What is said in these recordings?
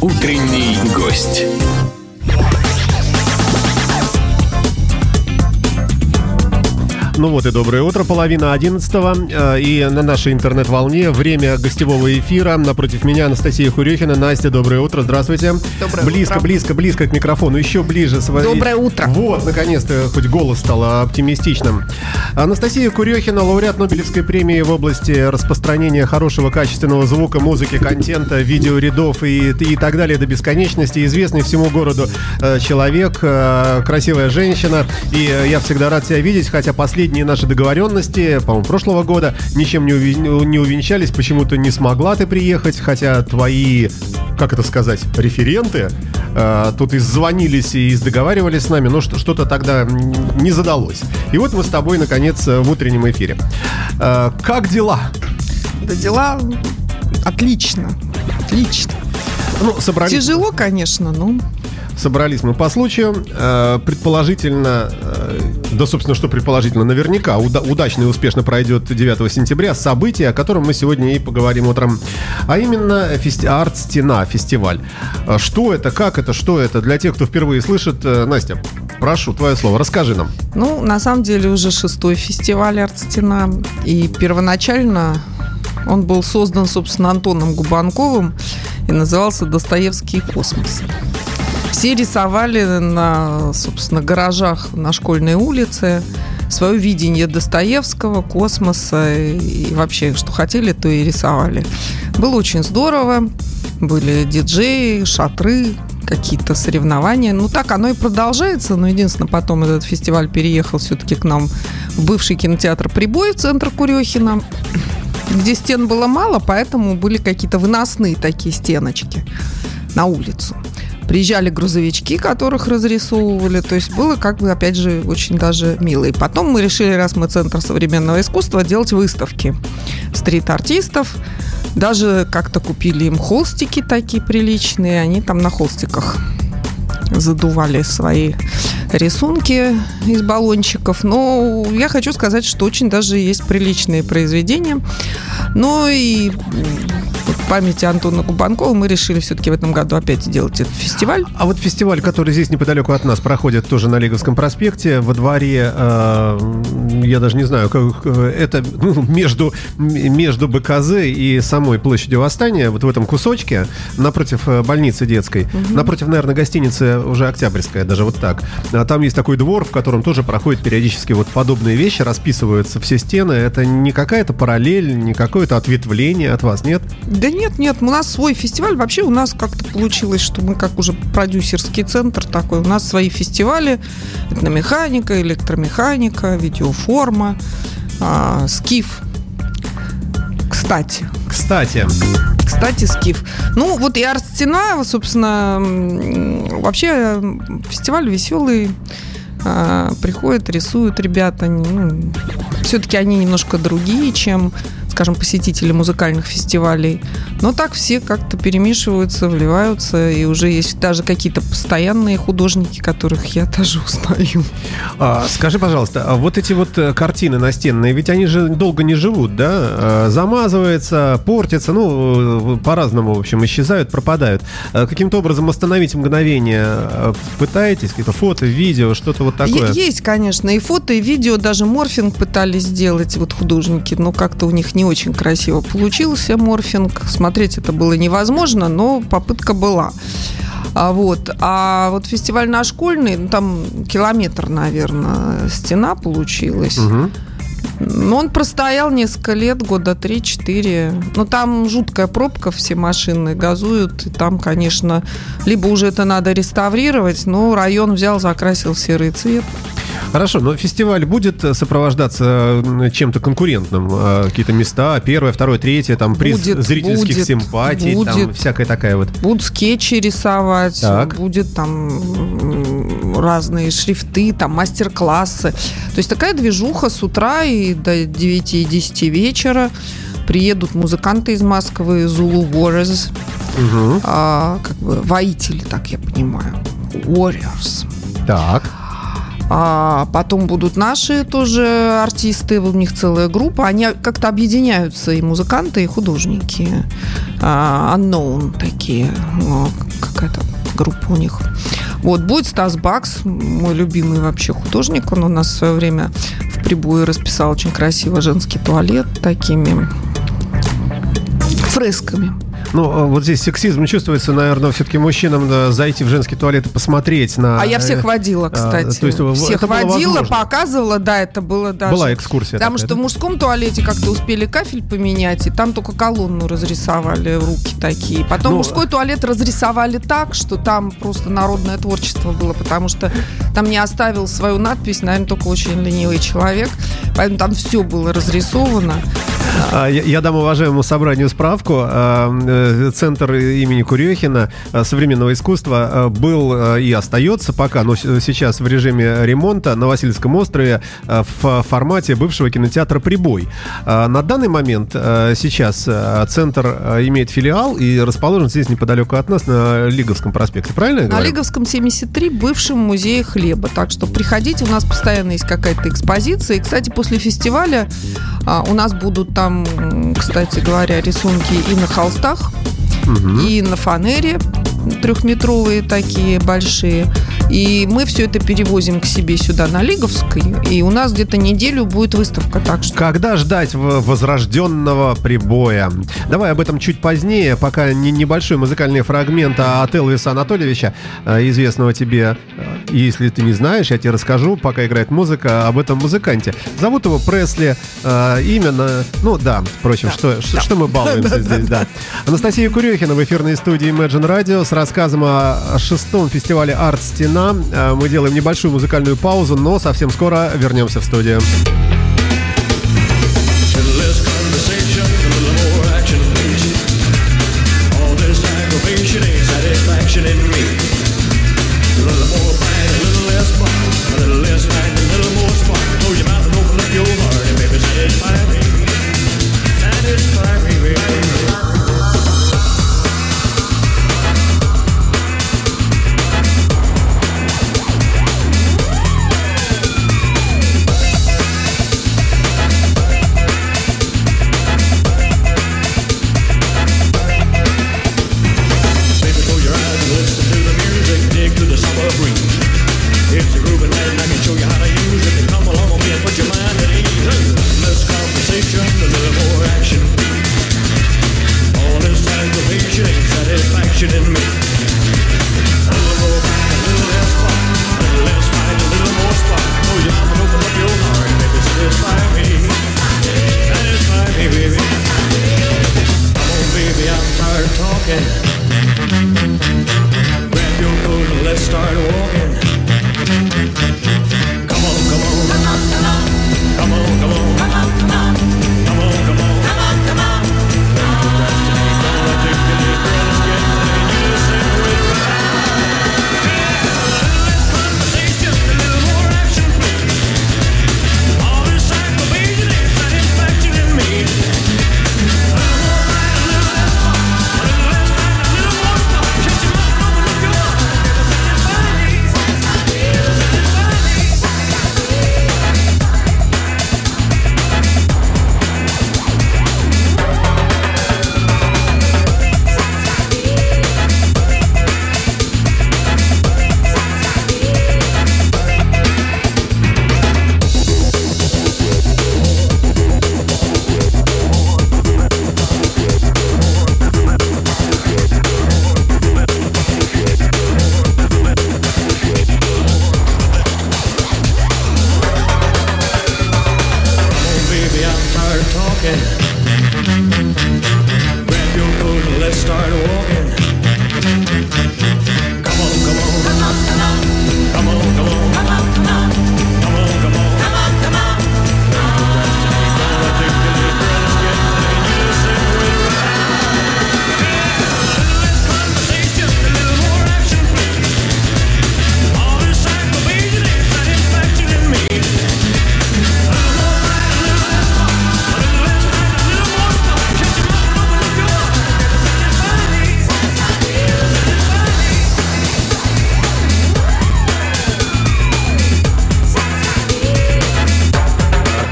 Утренний гость. Ну вот и доброе утро, половина одиннадцатого. э, И на нашей интернет-волне время гостевого эфира. Напротив меня Анастасия Хурехина. Настя, доброе утро, здравствуйте. Доброе близко, утро. Близко, близко к микрофону, еще ближе. свои- Доброе утро. Вот, наконец-то, хоть голос стал оптимистичным. Анастасия Курехина, лауреат Нобелевской премии в области распространения хорошего качественного звука, музыки, контента, видеорядов и, и так далее до бесконечности. Известный всему городу э, человек, э, красивая женщина. И я всегда рад тебя видеть, хотя последние наши договоренности, по-моему, прошлого года, ничем не, уви- не увенчались. Почему-то не смогла ты приехать, хотя твои, как это сказать, референты э, тут и звонились, и договаривались с нами, но что- что-то тогда не задалось. И вот мы с тобой, наконец, э, в утреннем эфире. Э, как дела? Да дела отлично. Отлично. Ну, собрались, Тяжело, конечно, но собрались мы по случаю. Э, предположительно, э, да, собственно, что предположительно, наверняка уда- удачно и успешно пройдет 9 сентября событие, о котором мы сегодня и поговорим утром. А именно фести- арт-стена, фестиваль. Э, Что это, как это, что это? Для тех, кто впервые слышит, э, Настя, прошу, твое слово, расскажи нам. Ну, на самом деле, уже шестой фестиваль «Артстена». И первоначально он был создан, собственно, Антоном Губанковым и назывался «Достоевский космос». Все рисовали на, собственно, гаражах на школьной улице свое видение Достоевского, космоса и вообще, что хотели, то и рисовали. Было очень здорово. Были диджеи, шатры, какие-то соревнования. Ну, так оно и продолжается. Но единственное, потом этот фестиваль переехал все-таки к нам в бывший кинотеатр «Прибой» в центр Курехина, где стен было мало, поэтому были какие-то выносные такие стеночки на улицу. Приезжали грузовички, которых разрисовывали. То есть было, как бы, опять же, очень даже мило. И потом мы решили, раз мы Центр современного искусства, делать выставки стрит-артистов. Даже как-то купили им холстики такие приличные. Они там на холстиках задували свои рисунки из баллончиков. Но я хочу сказать, что очень даже есть приличные произведения. Но и памяти Антона Губанкова мы решили все-таки в этом году опять сделать этот фестиваль. А вот фестиваль, который здесь неподалеку от нас проходит, тоже на Лиговском проспекте, во дворе, э, я даже не знаю, как, э, это ну, между, между БКЗ и самой площадью Восстания, вот в этом кусочке, напротив э, больницы детской, напротив, наверное, гостиницы уже Октябрьская, даже вот так. А там есть такой двор, в котором тоже проходят периодически вот подобные вещи, расписываются все стены. Это не какая-то параллель, не какое-то ответвление от вас, нет? Да нет, нет, у нас свой фестиваль. Вообще у нас как-то получилось, что мы как уже продюсерский центр такой. У нас свои фестивали. Этномеханика, электромеханика, видеоформа, а, скиф. Кстати, Кстати, кстати, скиф. Ну, вот и арт-стена, собственно, вообще фестиваль веселый. А, Приходят, рисуют ребята. Ну, все-таки они немножко другие, чем, скажем, посетители музыкальных фестивалей. Но так все как-то перемешиваются, вливаются. И уже есть даже какие-то постоянные художники, которых я даже узнаю. А, скажи, пожалуйста, а вот эти вот э, картины настенные, ведь они же долго не живут, да? А, Замазывается, портятся, ну, э, по-разному, в общем, исчезают, пропадают. Каким-то образом остановить мгновение э, пытаетесь? Какие-то фото, видео, что-то вот такое? Есть, конечно, и фото, и видео, даже морфинг пытались сделать вот художники, но как-то у них не очень красиво получился морфинг. Смотреть это было невозможно, но попытка была. А вот, а вот фестиваль наш школьный, ну, там километр, наверное, стена получилась. Но он простоял несколько лет, года 3-4. Но там жуткая пробка, все машины газуют. И там, конечно, либо уже это надо реставрировать, но район взял, закрасил серый цвет. Хорошо, но фестиваль будет э, сопровождаться чем-то конкурентным? Э, Какие-то места, первое, второе, третье, там приз Будет, зрительских будет, симпатий, там будет. всякая такая вот. Будут скетчи рисовать, Так. будет там разные шрифты, там мастер-классы. То есть такая движуха с утра и до 9 и 10 вечера. Приедут музыканты из Москвы, Zulu Warriors, Мгм. а, как бы воители, так я понимаю, Warriors. Так. А потом будут наши тоже артисты, у них целая группа. Они как-то объединяются, и музыканты, и художники. А, unknown такие. Какая-то группа у них. Вот, будет Стас Бакс, мой любимый вообще художник. Он у нас в свое время в прибое расписал очень красиво женский туалет такими фресками. Ну, а вот здесь сексизм чувствуется, наверное, все-таки мужчинам да, зайти в женский туалет и посмотреть на... А я всех э, водила, а, кстати. А, то есть, всех водила, показывала, да, это было даже... Была экскурсия. Потому такая, что да? в мужском туалете как-то успели кафель поменять, и там только колонну разрисовали, руки такие. Потом ну, мужской туалет разрисовали так, что там просто народное творчество было, потому что там не оставил свою надпись, наверное, только очень ленивый человек. Поэтому там все было разрисовано. А, я, дам уважаемому собранию справку. А, э, центр имени Курехина а, современного искусства был и остается пока, но сейчас в режиме ремонта на Васильевском острове в формате бывшего кинотеатра «Прибой». На данный момент сейчас центр имеет филиал и расположен здесь неподалеку от нас на Лиговском проспекте, правильно я говорю? На Лиговском 73, бывшем музее хлеба. Так что приходите, у нас постоянно есть какая-то экспозиция. И, кстати, после фестиваля у нас будут там, кстати говоря, рисунки и на холстах, угу. и на фанере трехметровые такие большие. И мы все это перевозим к себе сюда на Лиговской. И у нас где-то неделю будет выставка. Так что... Когда ждать возрожденного прибоя? Давай об этом чуть позднее, пока не небольшой музыкальный фрагмент от Элвиса Анатольевича, э, известного тебе. Э, если ты не знаешь, я тебе расскажу, пока играет музыка, об этом музыканте. Зовут его Пресли. Э, именно, ну да, впрочем, да. Что, да. Что, мы балуемся здесь, да. Анастасия Курехина в эфирной студии Imagine Radio с рассказом о шестом фестивале «Арт Стена». Э, мы делаем небольшую музыкальную паузу, но совсем скоро вернемся в студию. Yeah.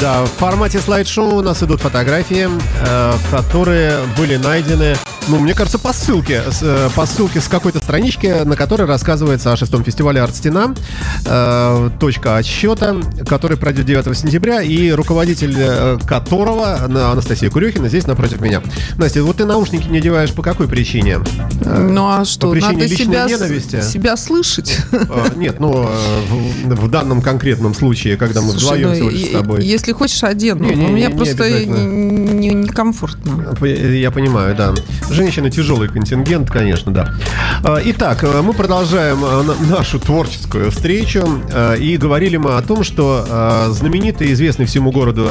Да, в формате слайд-шоу у нас идут фотографии, э, которые были найдены ну, мне кажется, по ссылке, э, по ссылке с какой-то странички, на которой рассказывается о шестом фестивале «Арт-стена», э, точка отсчета, который пройдет 9 сентября, и руководитель э, которого, Анастасия Курехина, здесь напротив меня. Настя, вот ты наушники не одеваешь по какой причине? Ну, а что, по причине надо себя, ненависти? себя слышать? Нет, ну, в, в данном конкретном случае, когда мы Слушай, вдвоем ну, всего лишь с тобой. Если хочешь, одену. Не, не, меня не, просто некомфортно. Не, не, не я понимаю, да. Женщины тяжелый контингент, конечно, да. А, итак, э, мы продолжаем э, нашу творческую встречу. Э, и говорили мы о том, что знаменитый, известный всему городу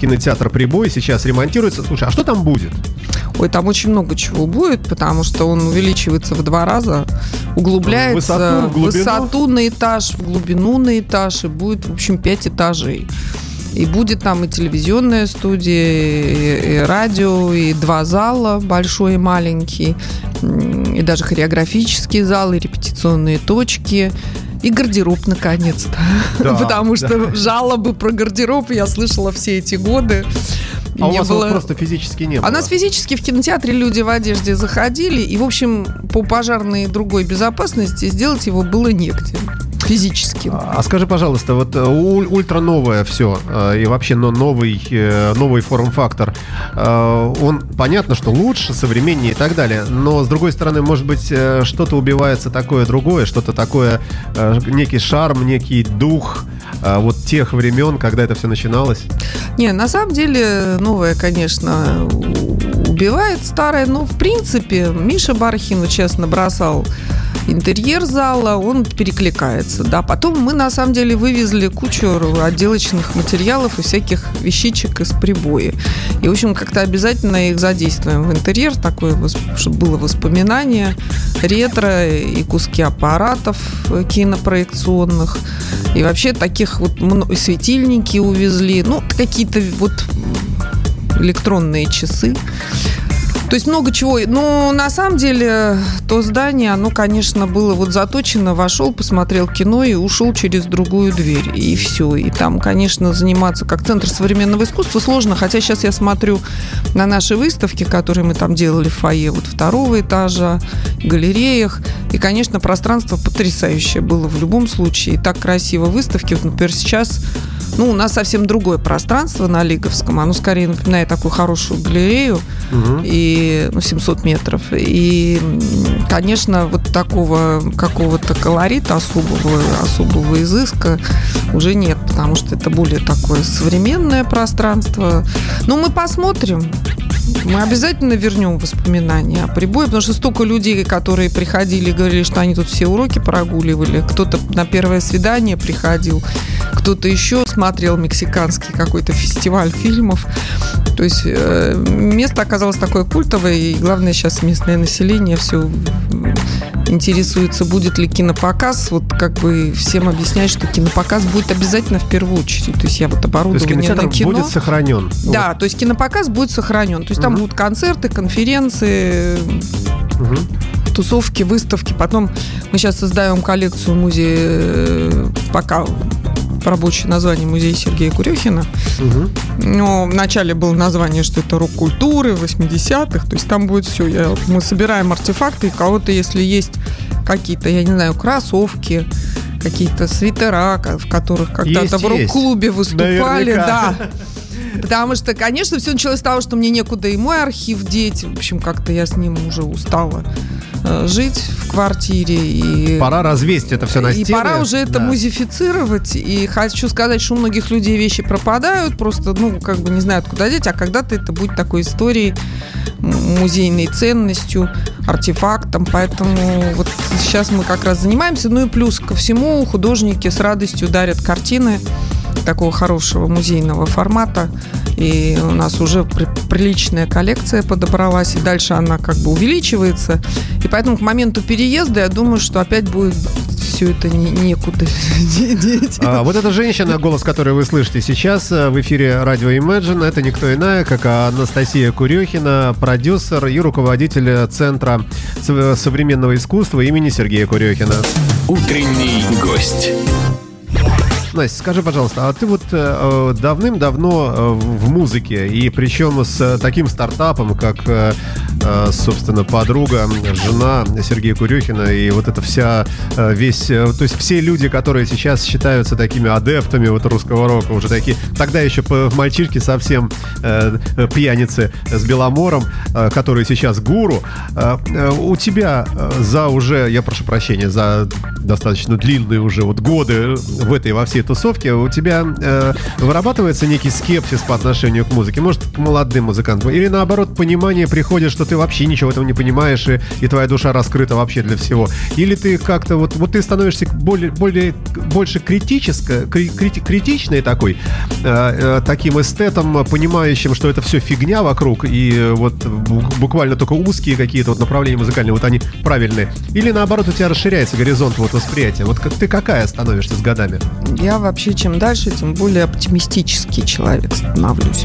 кинотеатр «Прибой» сейчас ремонтируется. Слушай, а что там будет? Ой, там очень много чего будет, потому что он увеличивается в два раза, углубляется высоту, в высоту на этаж, в глубину на этаж, и будет, в общем, пять этажей. И будет там и телевизионная студия, и, и радио, и два зала, большой и маленький, и даже хореографический зал, и репетиционные точки. И гардероб наконец-то. Да, Потому что да. жалобы про гардероб я слышала все эти годы. А у вас было... просто физически не было? А нас физически в кинотеатре люди в одежде заходили, и, в общем, по пожарной и другой безопасности сделать его было негде физически. А, а скажи, пожалуйста, вот э, ультра новое все э, и вообще но новый э, новый форм-фактор, он понятно, что лучше, современнее и так далее, но с другой стороны, может быть, что-то убивается такое другое, что-то такое, некий шарм, некий дух вот тех времен, когда это все начиналось? Не, на самом деле новое, конечно, убивает старое, но в принципе Миша Бархин честно бросал интерьер зала, он перекликается. Да. Потом мы, на самом деле, вывезли кучу отделочных материалов и всяких вещичек из прибоя. И, в общем, как-то обязательно их задействуем в интерьер, такое, чтобы было воспоминание, ретро и куски аппаратов кинопроекционных. И вообще таких вот светильники увезли, ну, какие-то вот электронные часы. То есть много чего. Но на самом деле то здание, оно, конечно, было вот заточено, вошел, посмотрел кино и ушел через другую дверь. И все. И там, конечно, заниматься как центр современного искусства сложно. Хотя сейчас я смотрю на наши выставки, которые мы там делали в фойе вот второго этажа, галереях. И, конечно, пространство потрясающее было в любом случае. И так красиво выставки. Вот, например, сейчас ну, у нас совсем другое пространство на Лиговском. Оно скорее напоминает такую хорошую галерею. Угу. И, ну, 700 метров. И, конечно, вот такого какого-то колорита особого, особого изыска уже нет, потому что это более такое современное пространство. Но мы посмотрим. Мы обязательно вернем воспоминания о прибое, потому что столько людей, которые приходили и говорили, что они тут все уроки прогуливали, кто-то на первое свидание приходил, кто-то еще смотрел мексиканский какой-то фестиваль фильмов. То есть э, место оказалось такое культовое, и главное сейчас местное население все интересуется, будет ли кинопоказ. Вот как бы всем объяснять, что кинопоказ будет обязательно в первую очередь. То есть я вот оборудование то есть на кино. будет сохранен. Да, вот. то есть кинопоказ будет сохранен. То есть там будут концерты, конференции. Тусовки, выставки. Потом мы сейчас создаем коллекцию музея, э, пока рабочее название музея Сергея Курехина. Угу. Но вначале было название, что это рок-культуры 80-х. То есть там будет все. Я, мы собираем артефакты, и кого-то, если есть какие-то, я не знаю, кроссовки, какие-то свитера, в которых когда-то в рок-клубе выступали, Наверняка. да. Потому что, конечно, все началось с того, что мне некуда и мой архив деть. В общем, как-то я с ним уже устала. Э, жить в квартире. И, пора развесить это все на стены. И пора уже это да. музифицировать. И хочу сказать, что у многих людей вещи пропадают, просто, ну, как бы не знают, куда деть, а когда-то это будет такой историей, музейной ценностью, артефактом. Поэтому вот сейчас мы как раз занимаемся. Ну и плюс ко всему художники с радостью дарят картины такого хорошего музейного формата. И у нас уже приличная коллекция подобралась, и дальше она как бы увеличивается. И поэтому к моменту переезда я думаю, что опять будет все это не, некуда деть. А, вот эта женщина, голос которой вы слышите сейчас э, в эфире радио Imagine, это никто иная, как Анастасия Курехина, продюсер и руководитель Центра современного искусства имени Сергея Курехина. Утренний гость. Настя, скажи, пожалуйста, а ты вот э, давным-давно э, в музыке, и причем с э, таким стартапом, как, э, э, собственно, подруга, жена Сергея Курюхина, и вот эта вся, э, весь, э, то есть все люди, которые сейчас считаются такими адептами вот русского рока, уже такие, тогда еще по мальчишки совсем э, э, пьяницы с Беломором, э, которые сейчас гуру, э, э, у тебя э, за уже, я прошу прощения, за достаточно длинные уже вот годы в этой во всей тусовке, у тебя э, вырабатывается некий скепсис по отношению к музыке, может, к молодым музыкантам, или наоборот, понимание приходит, что ты вообще ничего в этом не понимаешь, и, и твоя душа раскрыта вообще для всего. Или ты как-то вот, вот ты становишься более, более больше критической, крити, критичной такой, э, э, таким эстетом, понимающим, что это все фигня вокруг, и вот буквально только узкие какие-то вот направления музыкальные, вот они правильные. Или наоборот, у тебя расширяется горизонт вот восприятия. Вот ты какая становишься с годами? Я вообще чем дальше, тем более оптимистический человек становлюсь.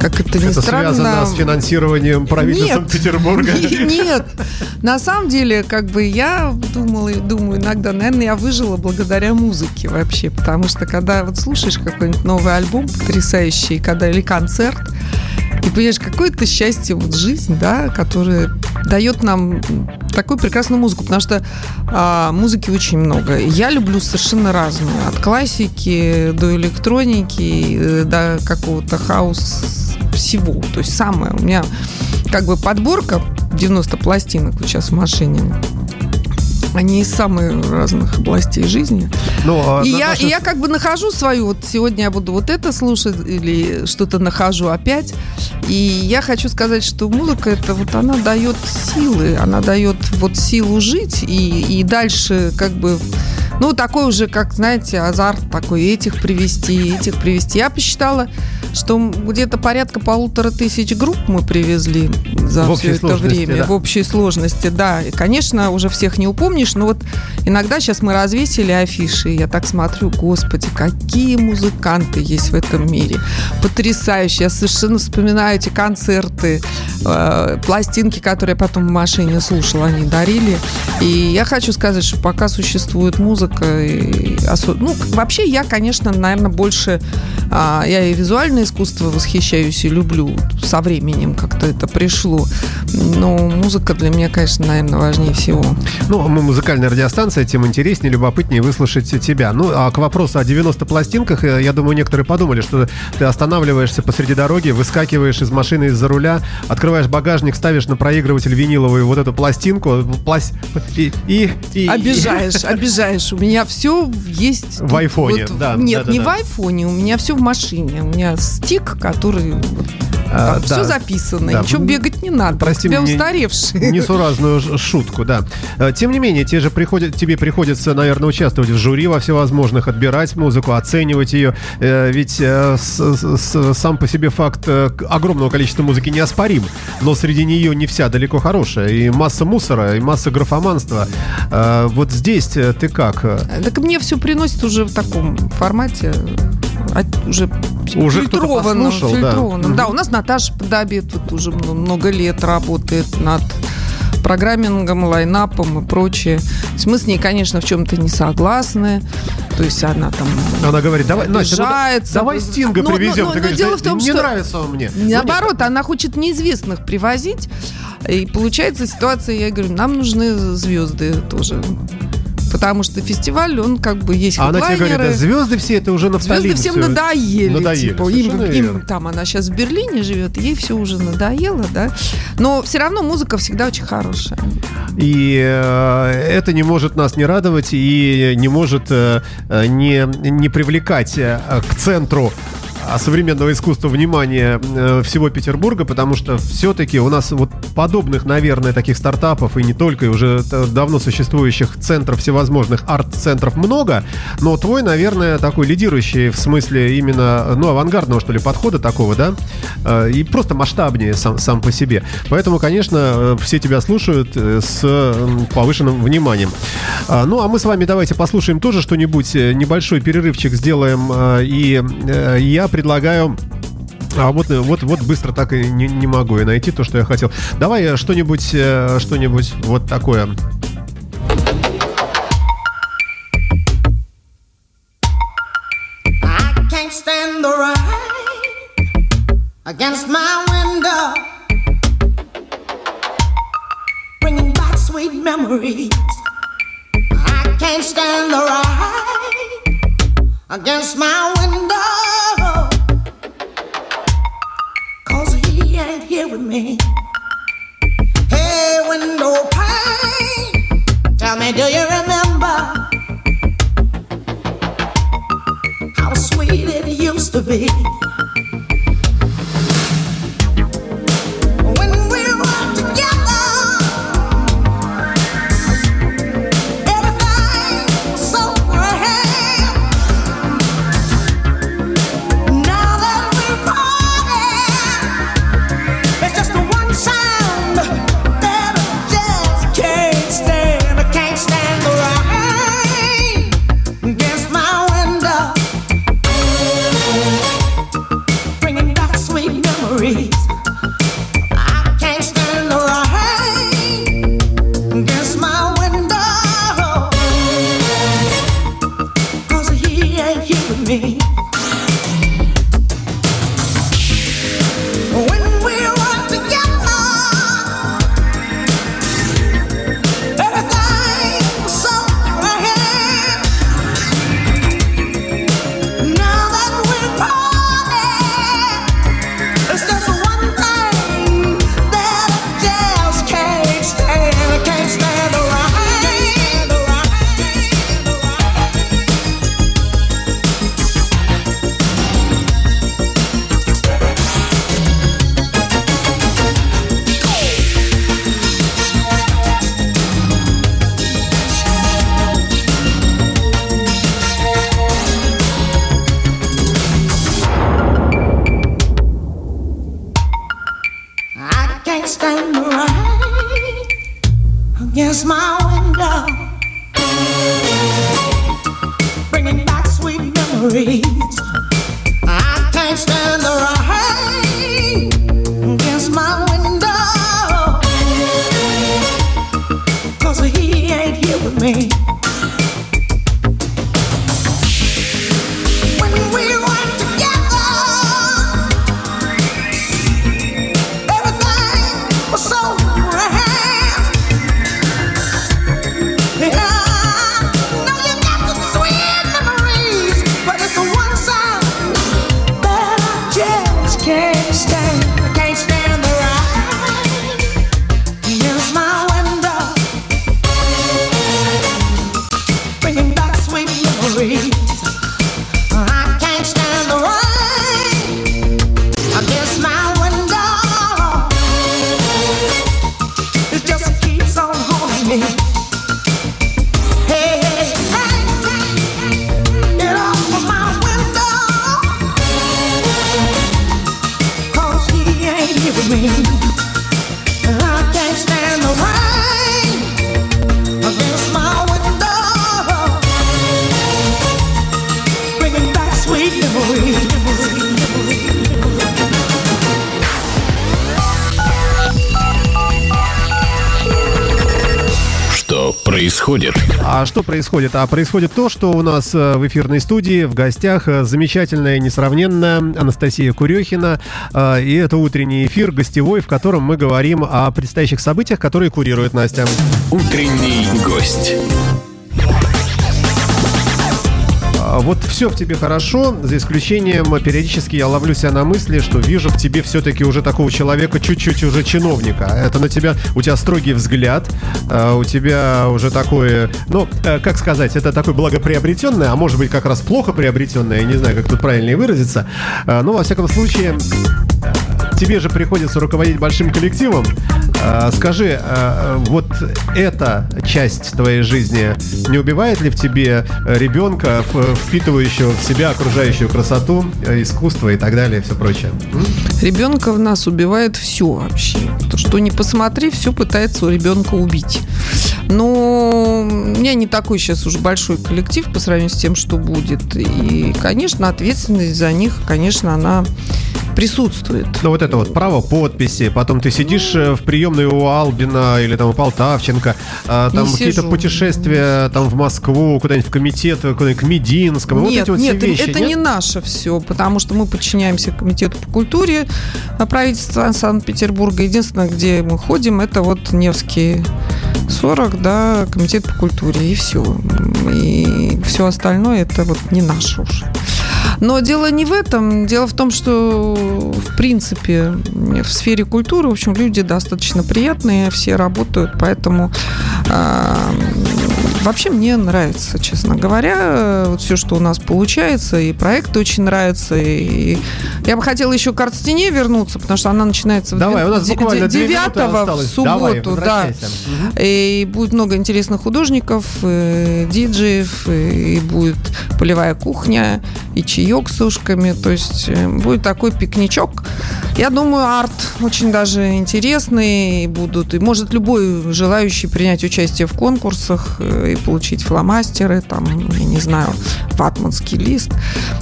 Как это ни это странно... связано с финансированием правительства Санкт-Петербурга? Нет, на самом деле, как бы я думала, думаю иногда, наверное, я выжила благодаря музыке вообще, потому что когда вот слушаешь какой-нибудь новый альбом потрясающий, когда или концерт, и понимаешь, какое-то счастье, вот жизнь, да, которая дает нам такую прекрасную музыку, потому что а, музыки очень много. Я люблю совершенно разную, от классики до электроники, э, до какого-то хаос всего. То есть самое. У меня как бы подборка 90 пластинок сейчас в машине. Они из самых разных областей жизни. Ну, а и, я, и я как бы нахожу свою, вот сегодня я буду вот это слушать или что-то нахожу опять. И я хочу сказать, что музыка это вот она дает силы, она дает вот силу жить и, и дальше как бы ну, такой уже, как, знаете, азарт такой, этих привести, этих привести. Я посчитала, что где-то порядка полутора тысяч групп мы привезли за в все это время. Да. В общей сложности, да. И, конечно, уже всех не упомнишь, но вот иногда сейчас мы развесили афиши, и я так смотрю, господи, какие музыканты есть в этом мире. Потрясающе. Я совершенно вспоминаю эти концерты, э, пластинки, которые я потом в машине слушала, они дарили. И я хочу сказать, что пока существует музыка. И. Ну, вообще я, конечно, наверное, больше... А, я и визуальное искусство восхищаюсь и люблю. Со временем как-то это пришло. Но музыка для меня, конечно, наверное, важнее всего. Ну, мы музыкальная радиостанция, тем интереснее, любопытнее выслушать тебя. Ну, а к вопросу о 90 пластинках, э, я думаю, некоторые подумали, что ты останавливаешься посреди дороги, выскакиваешь из машины из-за руля, открываешь багажник, ставишь на проигрыватель виниловую вот эту пластинку, пласт... и, и, и, обижаешь, обижаешь у меня все есть. В айфоне, вот, да. Нет, да, не да. в айфоне, у меня все в машине. У меня стик, который а, там да. все записано, да. ничего бегать не надо. Прости меня уставший. Несуразную шутку, да. А, тем не менее, тебе же приходит, тебе приходится, наверное, участвовать в жюри во всевозможных, отбирать музыку, оценивать ее. Э, ведь э, сам по себе факт э, огромного количества музыки неоспорим, но среди нее не вся далеко хорошая. И масса мусора, и масса графоманства. Вот здесь ты как? Так мне все приносит уже в таком формате уже, уже фильтрованном. фильтрованном. Да. да, у нас Наташа Подобед вот уже много лет работает над программингом, лайнапом и прочее. Мы с ней, конечно, в чем-то не согласны. То есть она там Она говорит, давай, Настя, ну, давай Стинга но, привезем. Но, но, но, говоришь, дело в том, не что нравится он мне. Наоборот, она хочет неизвестных привозить. И получается ситуация, я говорю, нам нужны звезды тоже потому что фестиваль, он как бы есть А она тебе говорит, да, звезды все это уже нафталин. Звезды всем все. надоели. Надоели. Типа, им, им, там она сейчас в Берлине живет, ей все уже надоело, да. Но все равно музыка всегда очень хорошая. И э, это не может нас не радовать и не может э, э не, не привлекать э, к центру современного искусства внимание э, всего Петербурга, потому что все-таки у нас вот подобных, наверное, таких стартапов и не только, и уже давно существующих центров всевозможных арт-центров много, но твой, наверное, такой лидирующий в смысле именно, ну, авангардного, что ли, подхода такого, да, э, и просто масштабнее сам, сам по себе. Поэтому, конечно, э, все тебя слушают с повышенным вниманием. А, ну, а мы с вами давайте послушаем тоже что-нибудь, небольшой перерывчик сделаем, и я предлагаю а вот, вот, вот быстро так и не, не могу и найти то, что я хотел. Давай э, что-нибудь, э, что-нибудь вот такое. against my window, bringing back sweet memories. I can't stand the rain against my to be? Происходит? А что происходит? А происходит то, что у нас э, в эфирной студии в гостях э, замечательная, несравненная Анастасия Курехина. Э, И это утренний эфир гостевой, в котором мы говорим о предстоящих событиях, которые курирует Настя. Утренний гость. А Вот все в тебе хорошо, за исключением э, периодически я ловлю себя на мысли, что вижу в тебе все-таки уже такого человека, чуть-чуть уже чиновника. Это на тебя, у тебя строгий взгляд, э, у тебя уже такое, ну, э, как сказать, это такое благоприобретенное, а может быть как раз плохо приобретенное, я не знаю, как тут правильнее выразиться. Но во всяком случае, тебе же приходится руководить большим коллективом. А, Скажи, а, вот эта часть твоей жизни не убивает ли в тебе ребенка, в- впитывающего в себя окружающую красоту, э, искусство и так далее, и все прочее? Ребенка в нас убивает все вообще. То, что не посмотри, все пытается у ребенка убить. Но у меня не такой сейчас уже большой коллектив по сравнению с тем, что будет. И, конечно, ответственность за них, конечно, она присутствует. Ну, вот это вот право подписи, потом ты сидишь э, в приемной у Албина или там у Полтавченко, а, там какие-то путешествия там в Москву, куда-нибудь в комитет, куда-нибудь к Мединскому. вот нет, эти вот нет, все вещи, это нет? не наше все, потому что мы подчиняемся комитету по культуре а правительства Санкт-Петербурга. Единственное, где мы ходим, это вот Невский 40, да, комитет по культуре, и все. И все остальное это вот не наше уже. Но дело не в этом. Дело в том, что, в принципе, в сфере культуры, в общем, люди достаточно приятные, все работают, поэтому а, вообще мне нравится, честно говоря, вот все, что у нас получается, и проекты очень нравятся, и я бы хотела еще к арт-стене вернуться, потому что она начинается в Давай, две 9 минуты в субботу, Давай, да. И будет много интересных художников, э, диджеев, и будет полевая кухня, и чаек с ушками. То есть э, будет такой пикничок. Я думаю, арт очень даже интересный и будут. И может любой желающий принять участие в конкурсах э, и получить фломастеры, там, я не знаю, ватманский лист.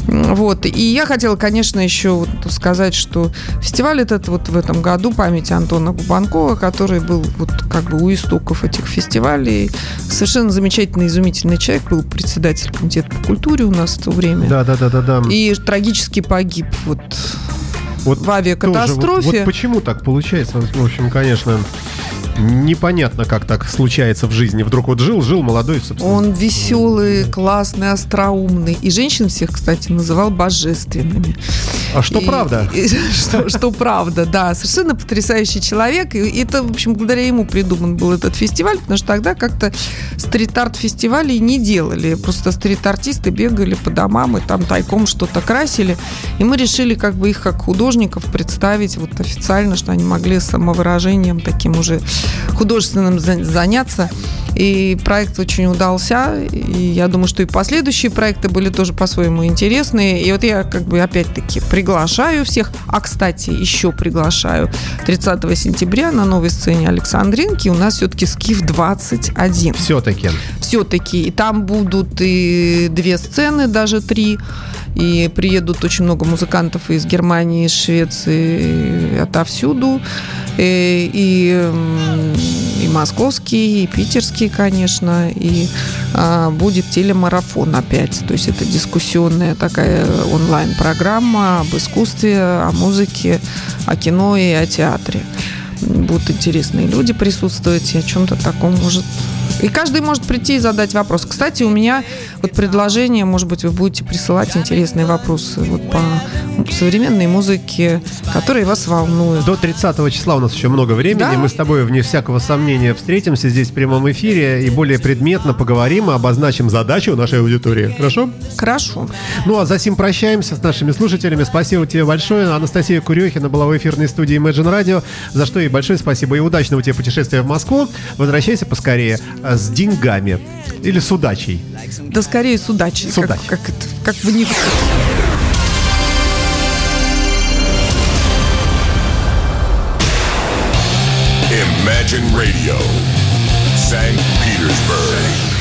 Вот. И я хотела, конечно, еще вот сказать, что фестиваль этот вот в этом году памяти Антона Губанкова, который был вот как бы у истоков этих фестивалей. Совершенно замечательный, изумительный человек, был председатель комитета по культуре у нас в то время. Да, да, да, да, да. И трагически погиб вот Вот в авиакатастрофе. Тоже Вот, вот почему так получается? В общем, конечно, непонятно, как так случается в жизни. Вдруг вот жил, жил молодой, собственно. Он веселый, классный, остроумный. И женщин всех, кстати, называл божественными. А что И- правда? и- что, что правда, да. Совершенно потрясающий человек. И это, в общем, благодаря ему придуман был этот фестиваль, потому что тогда как-то стрит-арт-фестивалей не делали. Просто стрит-артисты бегали по домам и там тайком что-то красили. И мы решили как бы их как художников представить вот официально, что они могли самовыражением таким уже художественным за- заняться. И проект очень удался. И я думаю, что и последующие проекты были тоже по-своему интересные. И вот я как бы опять-таки приглашаю всех. А, кстати, еще приглашаю 30 сентября на новой сцене Александринки. У нас все-таки Скиф 21 Все-таки. все-таки. И там будут и две сцены, даже три. И приедут очень много музыкантов из Германии, из Швеции, и отовсюду. И, и, м, и московские, и питерские, конечно. И а, будет телемарафон опять. То есть это дискуссионная такая онлайн-программа об искусстве, о музыке, о кино и о театре будут интересные люди присутствовать и о чем-то таком может... И каждый может прийти и задать вопрос. Кстати, у меня вот предложение, может быть, вы будете присылать интересные вопросы вот по современной музыке, которые вас волнуют. До 30 числа у нас еще много времени. Да. Мы с тобой, вне всякого сомнения, встретимся здесь в прямом эфире и более предметно поговорим и обозначим задачу нашей аудитории. Хорошо? Хорошо. Ну а за сим прощаемся с нашими слушателями. Спасибо тебе большое. Анастасия Курехина была в эфирной студии Imagine Radio, за что и большое спасибо. И удачного тебе путешествия в Москву. Возвращайся поскорее Э, с деньгами или с удачей Да скорее с удачей Как, как, как в них Imagine Radio, St. Petersburg.